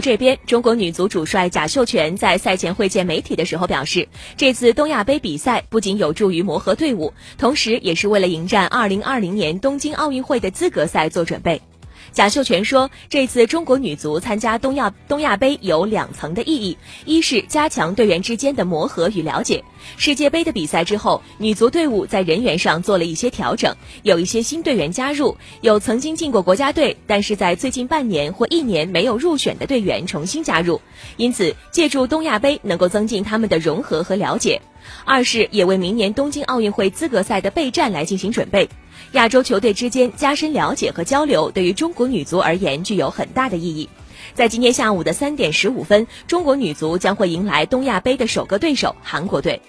这边，中国女足主帅贾秀全在赛前会见媒体的时候表示，这次东亚杯比赛不仅有助于磨合队伍，同时也是为了迎战2020年东京奥运会的资格赛做准备。贾秀全说，这次中国女足参加东亚东亚杯有两层的意义：一是加强队员之间的磨合与了解。世界杯的比赛之后，女足队伍在人员上做了一些调整，有一些新队员加入，有曾经进过国家队，但是在最近半年或一年没有入选的队员重新加入，因此借助东亚杯能够增进他们的融合和了解。二是也为明年东京奥运会资格赛的备战来进行准备。亚洲球队之间加深了解和交流，对于中国女足而言具有很大的意义。在今天下午的三点十五分，中国女足将会迎来东亚杯的首个对手——韩国队。